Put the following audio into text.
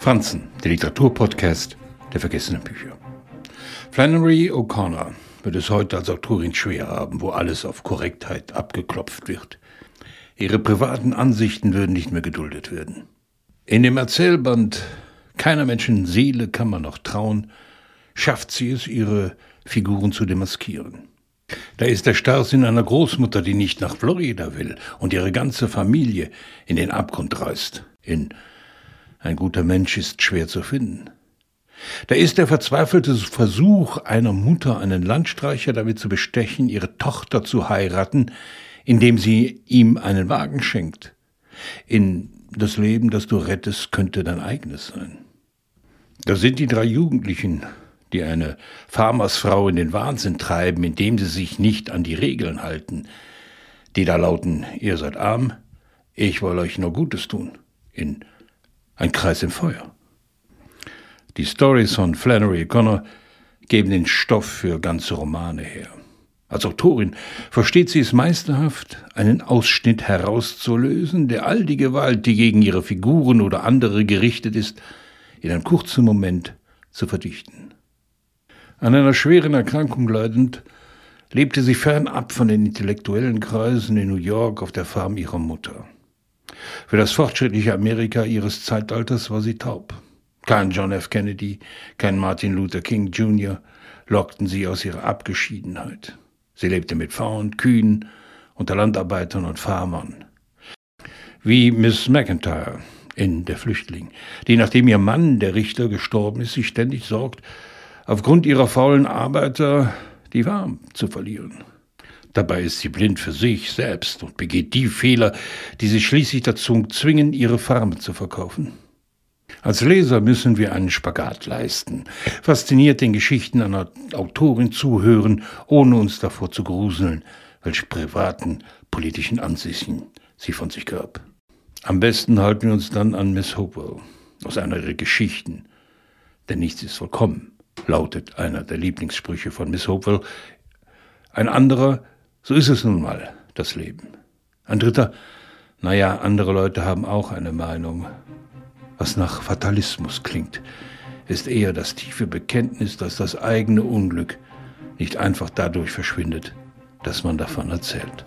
Franzen, der Literaturpodcast der vergessenen Bücher. Flannery O'Connor wird es heute als Autorin schwer haben, wo alles auf Korrektheit abgeklopft wird. Ihre privaten Ansichten würden nicht mehr geduldet werden. In dem Erzählband Keiner Menschen Seele kann man noch trauen, schafft sie es, ihre Figuren zu demaskieren. Da ist der Starrsinn einer Großmutter, die nicht nach Florida will und ihre ganze Familie in den Abgrund reißt. In ein guter Mensch ist schwer zu finden. Da ist der verzweifelte Versuch einer Mutter, einen Landstreicher damit zu bestechen, ihre Tochter zu heiraten, indem sie ihm einen Wagen schenkt. In das Leben, das du rettest, könnte dein eigenes sein. Da sind die drei Jugendlichen, die eine Farmersfrau in den Wahnsinn treiben, indem sie sich nicht an die Regeln halten, die da lauten, ihr seid arm, ich will euch nur Gutes tun, in ein Kreis im Feuer. Die Stories von Flannery O'Connor geben den Stoff für ganze Romane her. Als Autorin versteht sie es meisterhaft, einen Ausschnitt herauszulösen, der all die Gewalt, die gegen ihre Figuren oder andere gerichtet ist, in einem kurzen Moment zu verdichten. An einer schweren Erkrankung leidend, lebte sie fernab von den intellektuellen Kreisen in New York auf der Farm ihrer Mutter. Für das fortschrittliche Amerika ihres Zeitalters war sie taub. Kein John F. Kennedy, kein Martin Luther King Jr. lockten sie aus ihrer Abgeschiedenheit. Sie lebte mit Frauen, Kühen, unter Landarbeitern und Farmern. Wie Miss McIntyre in Der Flüchtling, die nachdem ihr Mann, der Richter, gestorben ist, sich ständig sorgt, aufgrund ihrer faulen Arbeiter die Warm zu verlieren. Dabei ist sie blind für sich selbst und begeht die Fehler, die sie schließlich dazu zwingen, ihre Farbe zu verkaufen. Als Leser müssen wir einen Spagat leisten, fasziniert den Geschichten einer Autorin zuhören, ohne uns davor zu gruseln, welche privaten politischen Ansichten sie von sich gab. Am besten halten wir uns dann an Miss Hopewell aus einer ihrer Geschichten, denn nichts ist vollkommen, lautet einer der Lieblingssprüche von Miss Hopewell. Ein anderer so ist es nun mal, das Leben. Ein dritter, naja, andere Leute haben auch eine Meinung. Was nach Fatalismus klingt, ist eher das tiefe Bekenntnis, dass das eigene Unglück nicht einfach dadurch verschwindet, dass man davon erzählt.